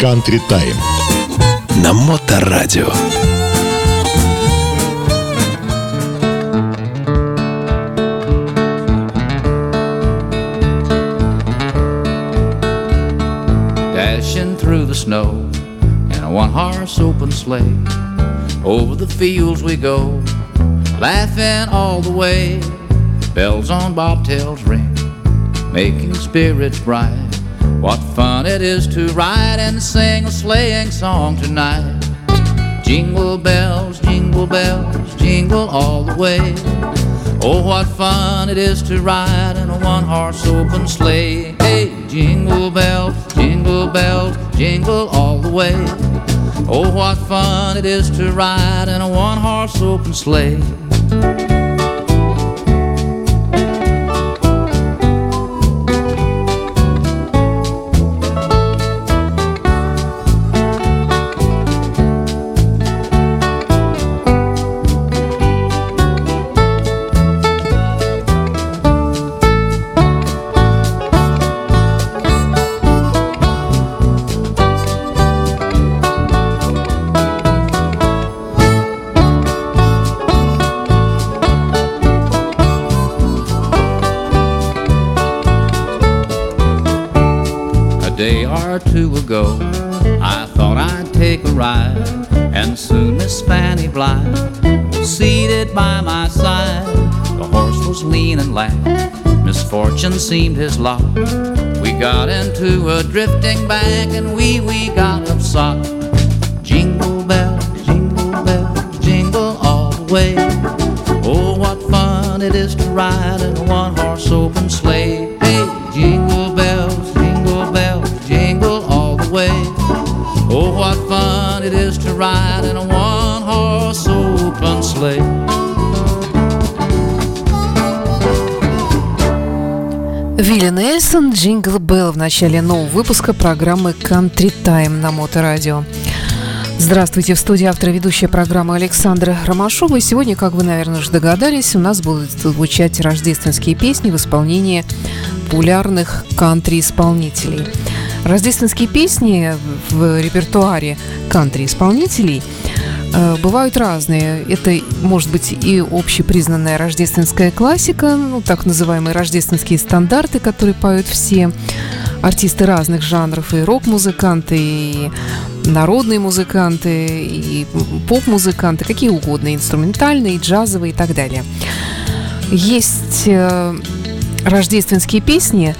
Country Time. На Моторадио. Dashing through the snow in a one horse open sleigh. Over the fields we go, laughing all the way. Bells on bobtails ring, making spirits bright. what fun it is to ride and sing a sleighing song tonight. Jingle bells, jingle bells, jingle all the way. Oh, what fun it is to ride in a one horse open sleigh. Hey, jingle bells, jingle bells, jingle all the way. Oh, what fun it is to ride in a one horse open sleigh. Seemed his lot. We got into a drifting bank, and we we got upsot. Вилли Нельсон, Джингл Белл в начале нового выпуска программы Country Time на Моторадио. Здравствуйте, в студии автора ведущая программы Александра Ромашова. И сегодня, как вы, наверное, уже догадались, у нас будут звучать рождественские песни в исполнении популярных кантри-исполнителей. Рождественские песни в репертуаре кантри-исполнителей бывают разные. Это может быть и общепризнанная рождественская классика, ну, так называемые рождественские стандарты, которые поют все артисты разных жанров, и рок-музыканты, и народные музыканты, и поп-музыканты, какие угодно, инструментальные, джазовые и так далее. Есть э, рождественские песни,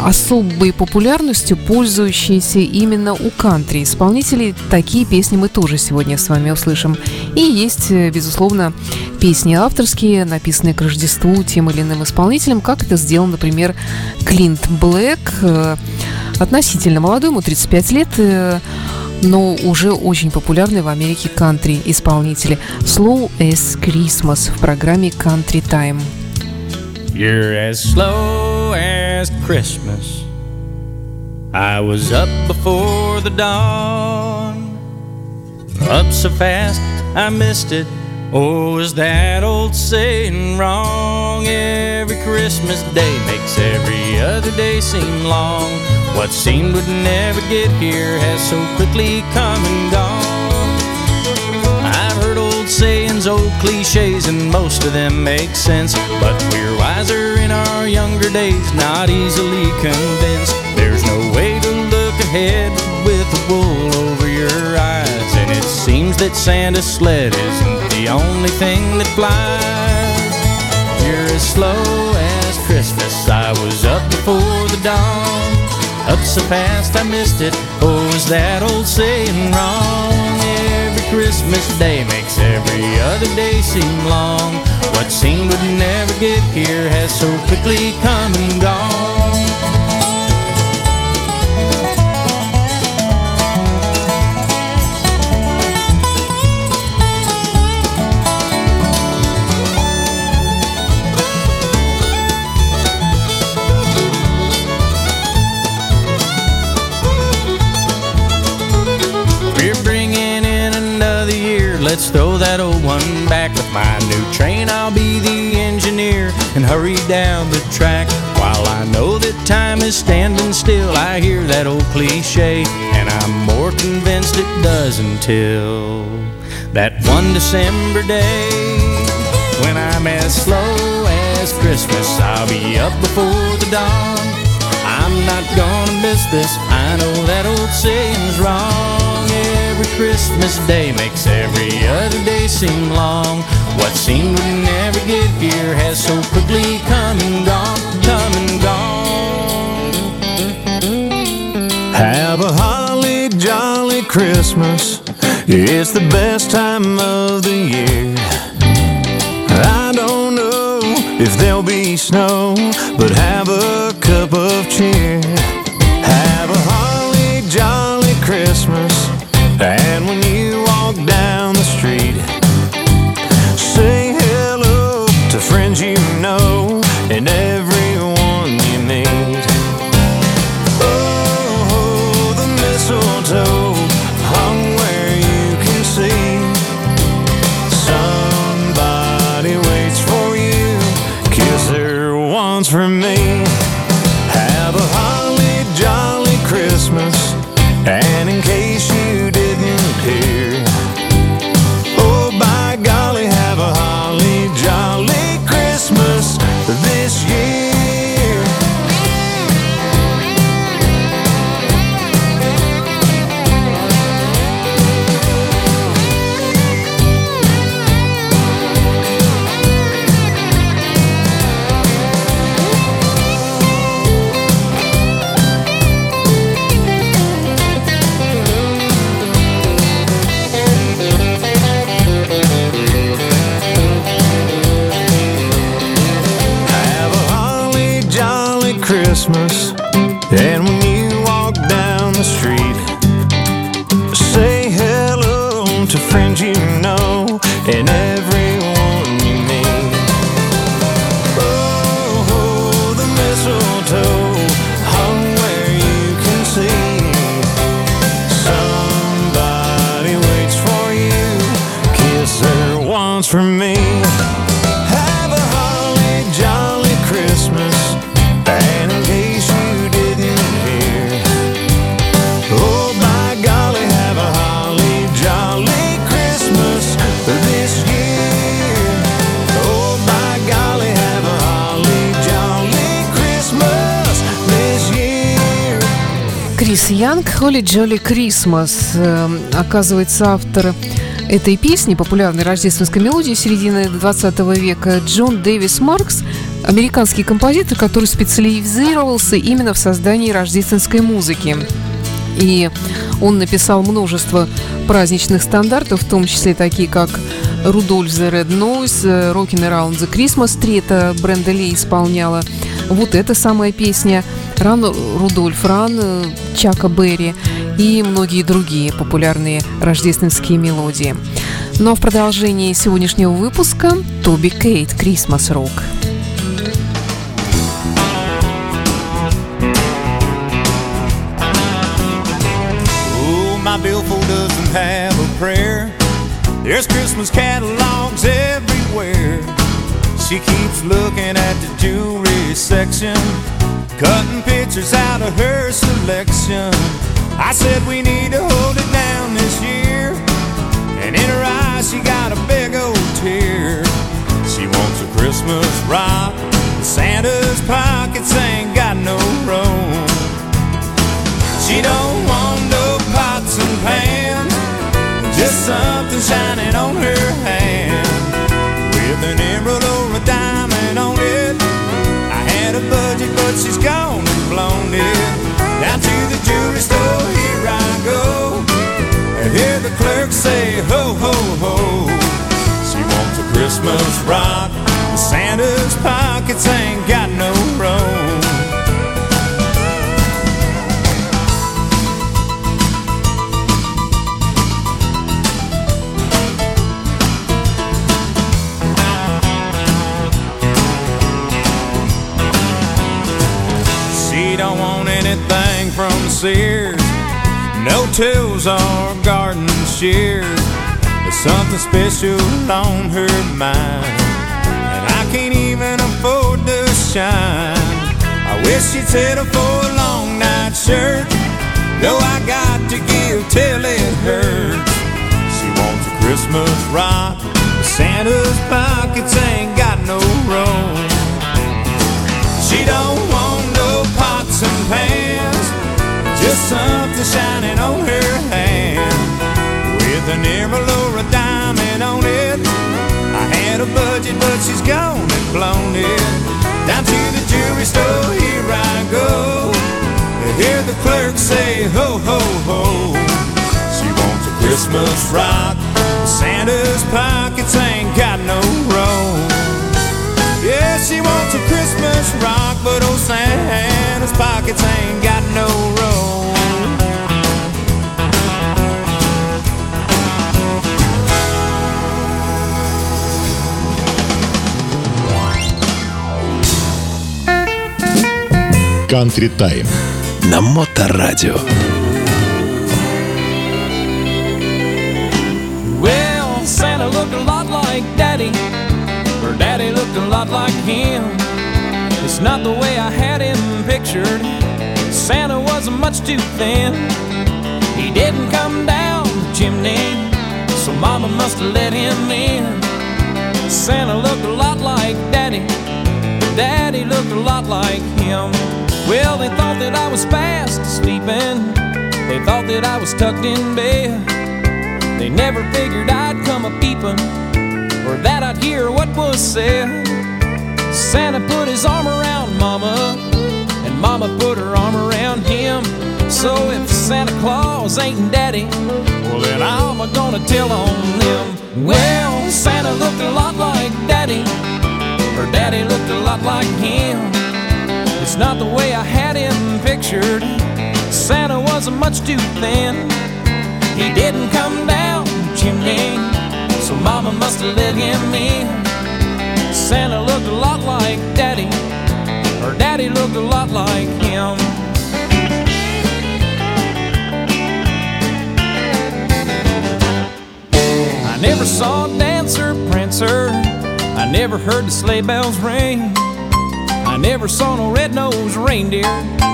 особой популярностью пользующиеся именно у кантри исполнителей. Такие песни мы тоже сегодня с вами услышим. И есть, э, безусловно, песни авторские, написанные к Рождеству тем или иным исполнителем, как это сделал, например, Клинт Блэк, э, относительно молодой, ему 35 лет, э, но уже очень популярный в Америке кантри исполнители Slow as Christmas в программе Country Time. You're as slow as Christmas. I was up before the dawn. Up so fast I missed it. Oh, is that old saying wrong? Every Christmas day makes every other day seem long. What seemed would never get here has so quickly come and gone. Sayings, old cliches, and most of them make sense. But we're wiser in our younger days, not easily convinced. There's no way to look ahead with the wool over your eyes. And it seems that Santa's sled isn't the only thing that flies. You're as slow as Christmas. I was up before the dawn. Up so fast I missed it. Oh, is that old saying wrong? Every Christmas day makes every other day seem long. What seemed would never get here has so quickly come and gone. Let's throw that old one back with my new train. I'll be the engineer and hurry down the track. While I know that time is standing still, I hear that old cliche, and I'm more convinced it does until that one December day when I'm as slow as Christmas. I'll be up before the dawn. I'm not gonna miss this. I know that old saying's wrong. Every Christmas day makes every other day seem long. What seemed we never get here has so quickly come and gone, come and gone. Have a holly jolly Christmas. It's the best time of the year. I don't know if there'll be snow, but have a cup of cheer. Street, say hello to friends you Крис Янг, Холли Джоли Крисмас. Оказывается, автор этой песни, популярной рождественской мелодии середины 20 века, Джон Дэвис Маркс, американский композитор, который специализировался именно в создании рождественской музыки. И он написал множество праздничных стандартов, в том числе такие как «Рудольф the Red Nose», «Rockin' Around the Christmas Tree», это Бренда Ли исполняла. Вот эта самая песня «Ран Рудольф», «Ран» Чака Берри и многие другие популярные рождественские мелодии. Ну а в продолжении сегодняшнего выпуска Тоби Кейт a prayer. There's Christmas catalogs everywhere. She keeps looking at the jewelry section, cutting pictures out of her selection. I said we need to hold it down this year. And in her eyes, she got a big old tear. She wants a Christmas rock. Santa's pockets ain't got no room. She don't want no pots and pans, just something shining on her ho, ho, ho. She wants a Christmas rock. but Santa's pockets ain't got no room. She don't want anything from Sears. No tools or garden shears. Something special on her mind. And I can't even afford to shine. I wish she'd settle for a long night shirt. Though I got to give till it hurts. She wants a Christmas rock. Santa's pockets ain't got no room. She don't want no pots and pans, just something shining on her an emerald or a diamond on it. I had a budget, but she's gone and blown it. Down to the jewelry store, here I go. To hear the clerk say, ho, ho, ho. She wants a Christmas rock. Santa's pockets ain't got no room. Yeah, she wants a Christmas rock, but old Santa's pockets ain't got no room. Country Time на Моторадио. Well, Santa looked a lot like Daddy, or Daddy looked a lot like him. It's not the way I had him pictured. Santa wasn't much too thin. He didn't come down the chimney, so Mama must have let him in. Santa looked a lot like Daddy, but Daddy looked a lot like him. Well, they thought that I was fast sleeping. They thought that I was tucked in bed. They never figured I'd come a peeping, or that I'd hear what was said. Santa put his arm around Mama, and Mama put her arm around him. So if Santa Claus ain't Daddy, well then I'm gonna tell on them. Well, Santa looked a lot like Daddy, or Daddy looked a lot like him. Not the way I had him pictured. Santa wasn't much too thin. He didn't come down chimney, so Mama must have let him in. Santa looked a lot like Daddy, or Daddy looked a lot like him. I never saw a Dancer Prancer. I never heard the sleigh bells ring. I never saw no red-nosed reindeer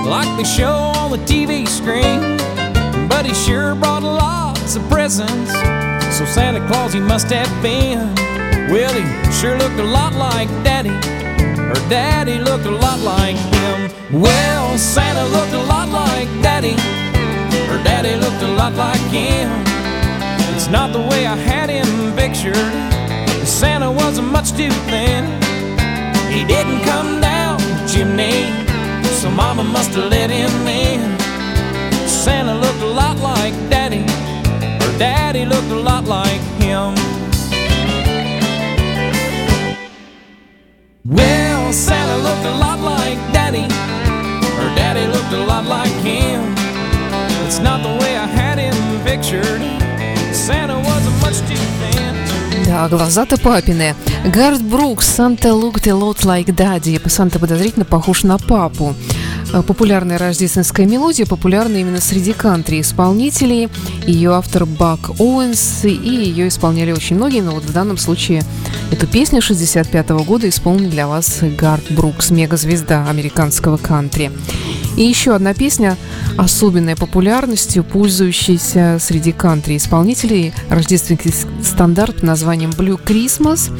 like they show on the TV screen. But he sure brought lots of presents, so Santa Claus he must have been. Well, he sure looked a lot like Daddy, or Daddy looked a lot like him. Well, Santa looked a lot like Daddy, or Daddy looked a lot like him. It's not the way I had him pictured. Santa wasn't much too thin. He didn't come chimney, so Mama must have let him in. Santa looked a lot like Daddy, or Daddy looked a lot like him. Well, Santa looked a lot like Daddy, or Daddy looked a lot like him. It's not the way I had him pictured. Santa wasn't much too thin. Да, глаза-то папины. Гард Брукс, Санта looked a lot like daddy. Санта подозрительно похож на папу. Э, Популярная рождественская мелодия, популярна именно среди кантри-исполнителей. Ее автор Бак Оуэнс, и ее исполняли очень многие, но вот в данном случае эту песню 65 года исполнил для вас Гард Брукс, мегазвезда американского кантри. И еще одна песня, особенной популярностью, пользующаяся среди кантри-исполнителей, рождественский стандарт под названием «Blue Christmas»,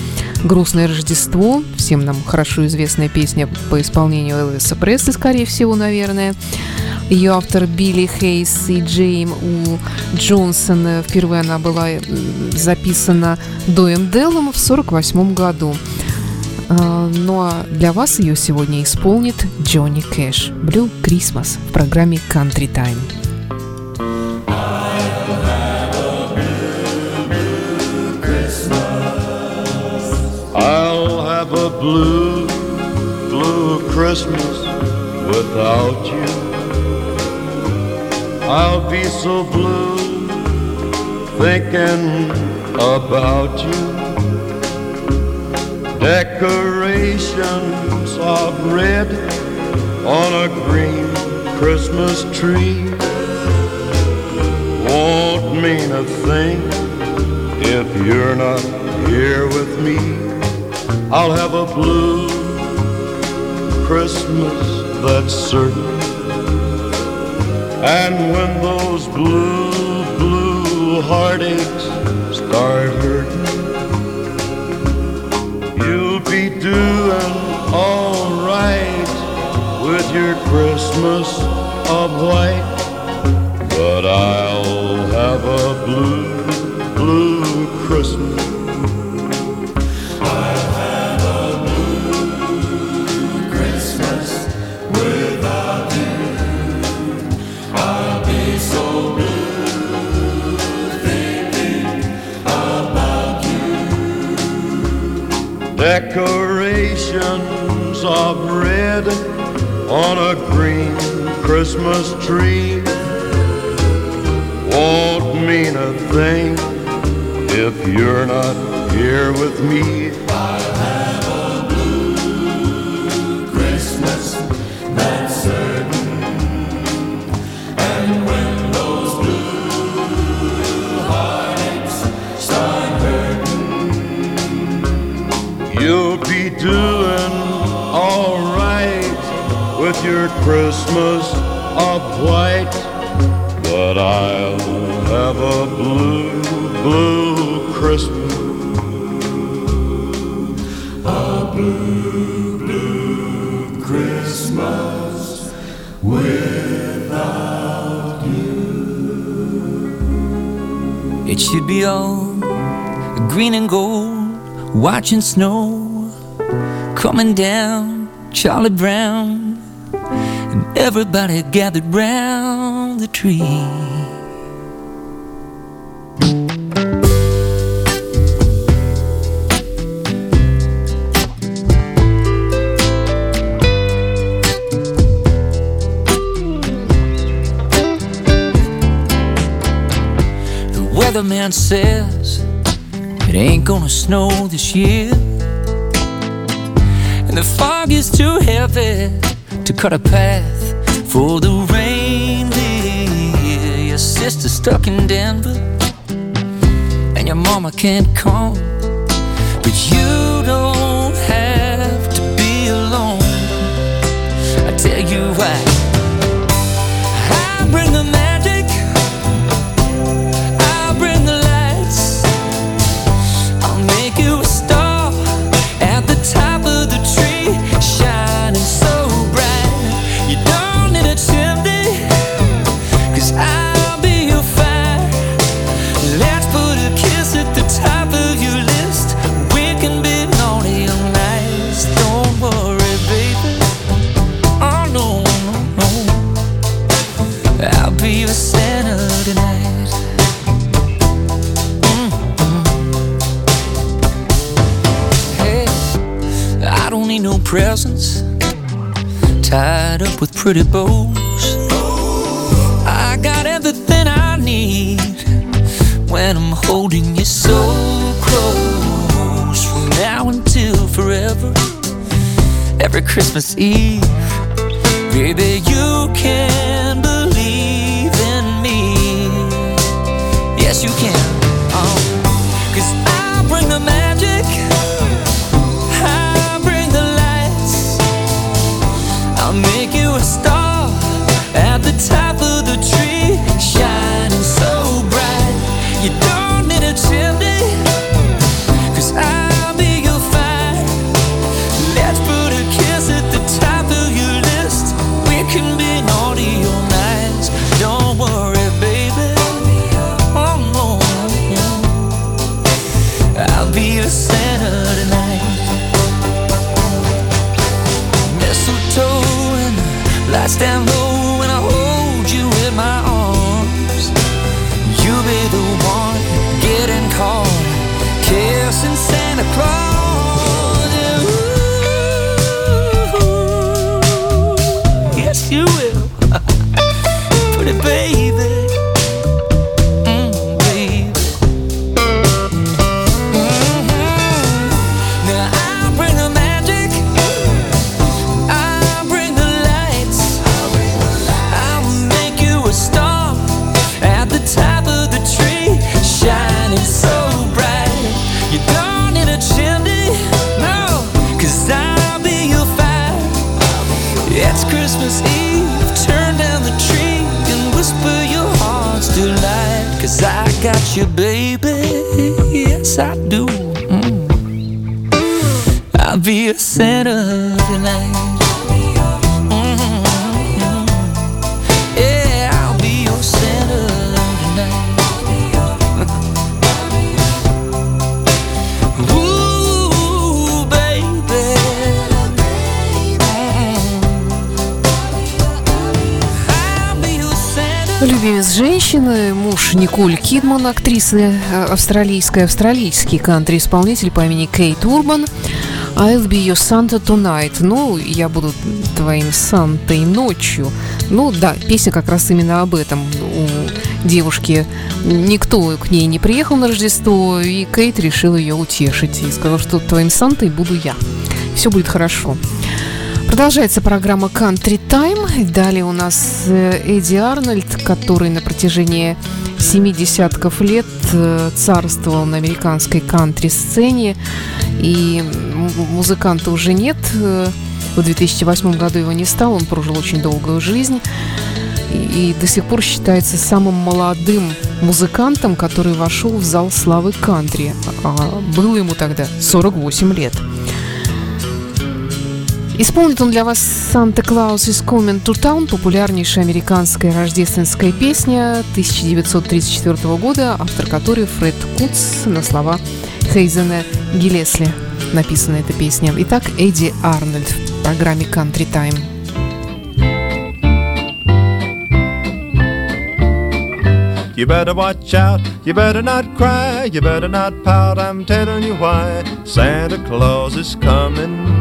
«Грустное Рождество», всем нам хорошо известная песня по исполнению Элвиса Пресли, скорее всего, наверное. Ее автор Билли Хейс и Джейм У. Джонсон. Впервые она была м, записана Доем Деллом в 1948 году. А, Ну а для вас ее сегодня исполнит Джонни Кэш. Blue Christmas в программе Country Time. Blue, blue Christmas without you. I'll be so blue thinking about you. Decorations of red on a green Christmas tree won't mean a thing if you're not here with me. I'll have a blue Christmas, that's certain. And when those blue, blue heartaches start hurting, you'll be doing alright with your Christmas of white. But I'll have a blue, blue Christmas. Decorations of red on a green Christmas tree won't mean a thing if you're not here with me. Doing alright with your Christmas of white, but I'll have a blue, blue Christmas. A blue, blue Christmas without you. It should be all green and gold watching snow coming down, Charlie Brown, and everybody gathered round the tree. The weatherman says it ain't gonna snow this year. And the fog is too heavy to cut a path for the reindeer. Your sister's stuck in Denver, and your mama can't come. Be your Santa tonight. Mm-hmm. Hey, I don't need no presents tied up with pretty bows. I got everything I need when I'm holding you so close from now until forever. Every Christmas Eve, baby, you can at Cause I got you, baby. Yes, I do. Mm. I'll be a center tonight. Женщины, муж Николь Кидман, актрисы э, австралийской, австралийский кантри-исполнитель по имени Кейт Урбан. I'll be your Santa tonight. Ну, я буду твоим Сантой ночью. Ну, да, песня как раз именно об этом. У девушки никто к ней не приехал на Рождество, и Кейт решил ее утешить и сказал, что твоим Сантой буду я. Все будет хорошо. Продолжается программа Country Time. Далее у нас э, Эдди Арнольд, который на протяжении семи десятков лет э, царствовал на американской кантри-сцене. И музыканта уже нет. Э, в 2008 году его не стал, он прожил очень долгую жизнь. И до сих пор считается самым молодым музыкантом, который вошел в зал славы кантри. А было ему тогда 48 лет. Исполнит он для вас «Santa Claus is Coming to Town», популярнейшая американская рождественская песня 1934 года, автор которой Фред Кутс на слова Хейзена Гиллесли написана эта песня. Итак, Эдди Арнольд в программе «Country Time». You better watch out, you better not cry, you better not pout, I'm telling you why. Santa Claus is coming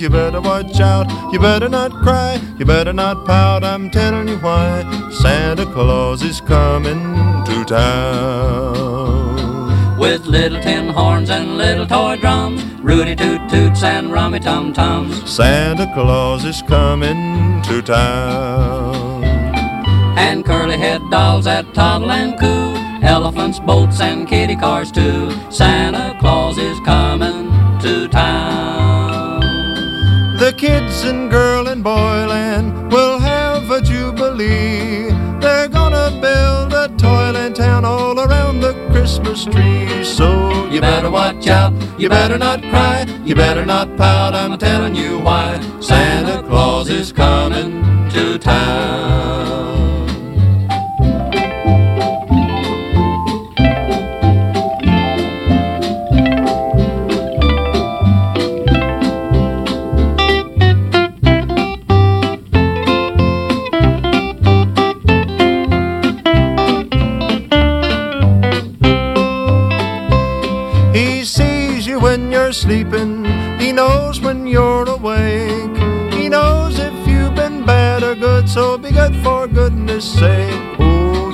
you better watch out, you better not cry, you better not pout, I'm telling you why. Santa Claus is coming to town. With little tin horns and little toy drums, Rudy toot toots and rummy tum tums. Santa Claus is coming to town. And curly head dolls that toddle and coo. Elephants, boats, and kitty cars too. Santa Claus is coming to town. The kids and girl and boy land will have a jubilee. They're gonna build a toyland town all around the Christmas tree. So You better watch out, you better not cry, you better not pout, I'm telling you why. Santa Claus is coming to town.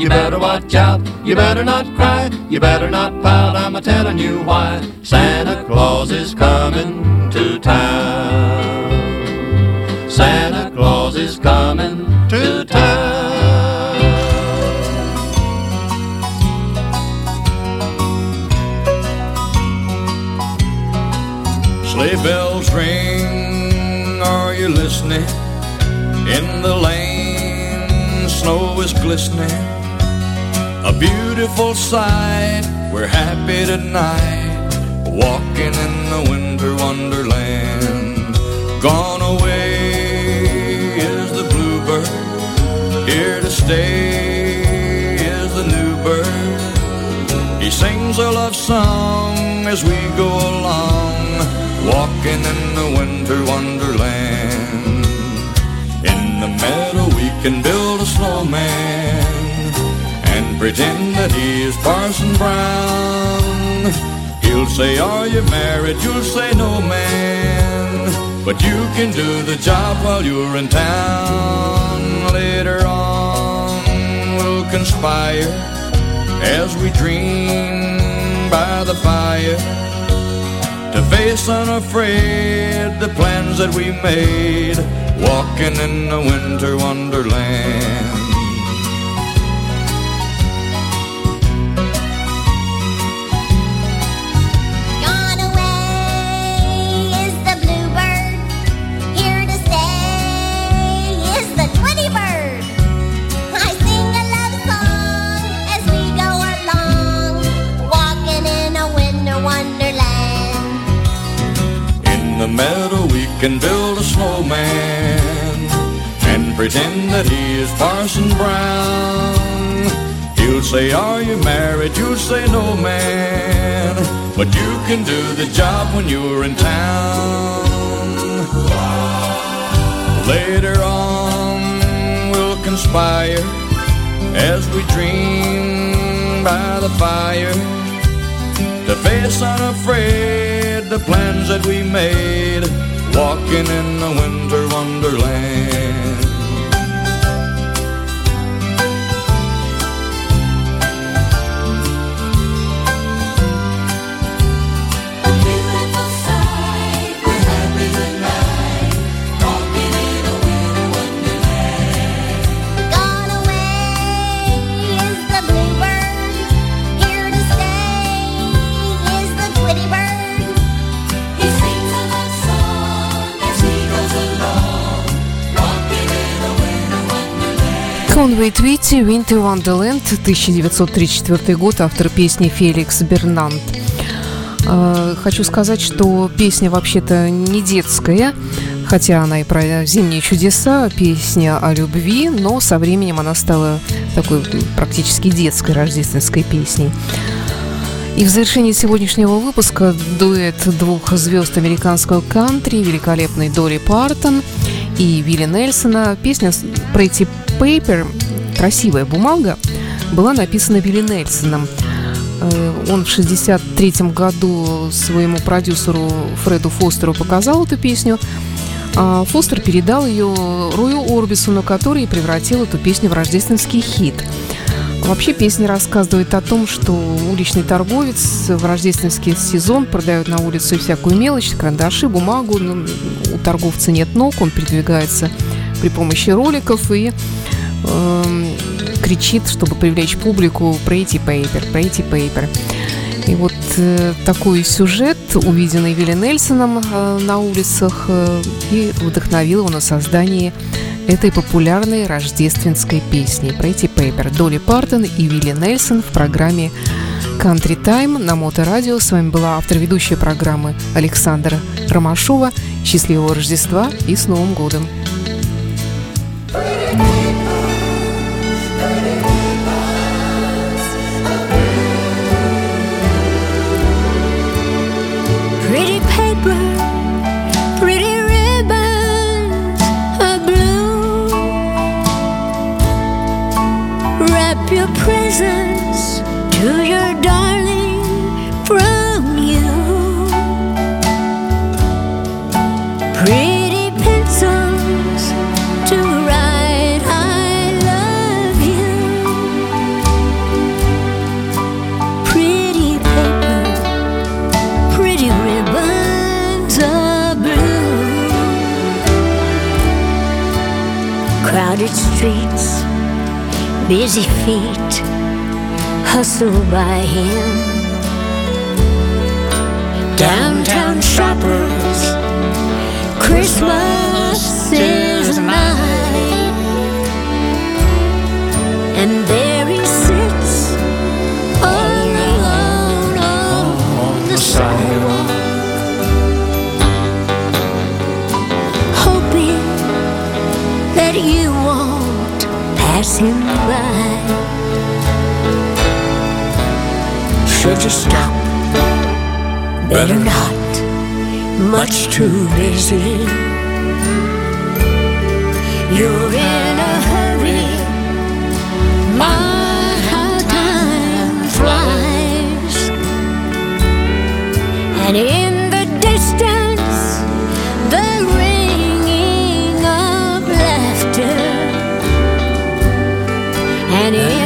You better watch out, you better not cry, you better not pout, I'm a telling you why. Santa Claus is coming to town. Santa Claus is coming to town. Sleigh bells ring, are you listening? In the lane, snow is glistening. A beautiful sight, we're happy tonight. Walking in the winter wonderland. Gone away is the bluebird, here to stay is the new bird. He sings a love song as we go along, walking in the winter wonderland. In the meadow we can build a snowman pretend that he is Parson Brown. He'll say, Are you married? You'll say, No, man. But you can do the job while you're in town. Later on, we'll conspire as we dream by the fire to face unafraid the plans that we made, walking in a winter wonderland. Can build a snowman and pretend that he is Parson Brown. He'll say, Are you married? You'll say, No, man. But you can do the job when you're in town. Later on, we'll conspire as we dream by the fire to face unafraid the plans that we made Конвей Твити, Winter Wonderland, 1934 год, автор песни Феликс Бернанд. А, хочу сказать, что песня вообще-то не детская, хотя она и про зимние чудеса, песня о любви, но со временем она стала такой практически детской рождественской песней. И в завершении сегодняшнего выпуска дуэт двух звезд американского кантри, великолепный Дори Партон и Вилли Нельсона. Песня «Pretty Paper», красивая бумага, была написана Вилли Нельсоном. Э, он в 1963 году своему продюсеру Фреду Фостеру показал эту песню, а Фостер передал ее Рою Орбисону, который превратил эту песню в рождественский хит. Вообще песня рассказывает о том, что уличный торговец в рождественский сезон продает на улице всякую мелочь, карандаши, бумагу. Ну, у торговца нет ног, он передвигается при помощи роликов и э, кричит, чтобы привлечь публику «Pretty Paper, Pretty Paper». И вот э, такой сюжет, увиденный Вилли Нельсоном э, на улицах, э, и вдохновил его на создание этой популярной рождественской песни «Pretty Paper». Долли Партон и Вилли Нельсон в программе Country Time на Моторадио. С вами была автор ведущей программы Александра Ромашова. Счастливого Рождества и с Новым годом! Busy feet hustle by him. Downtown shoppers, Christmas pass him by. Should you stop? Better not. Much too busy. You're in a hurry. My, how time flies. And And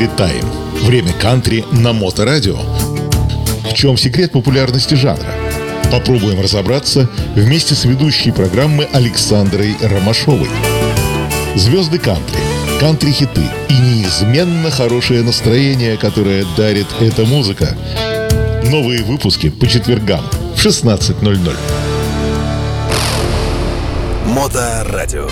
Кантри Тайм. Время кантри на Моторадио. В чем секрет популярности жанра? Попробуем разобраться вместе с ведущей программы Александрой Ромашовой. Звезды кантри, кантри-хиты и неизменно хорошее настроение, которое дарит эта музыка. Новые выпуски по четвергам в 16.00. Моторадио.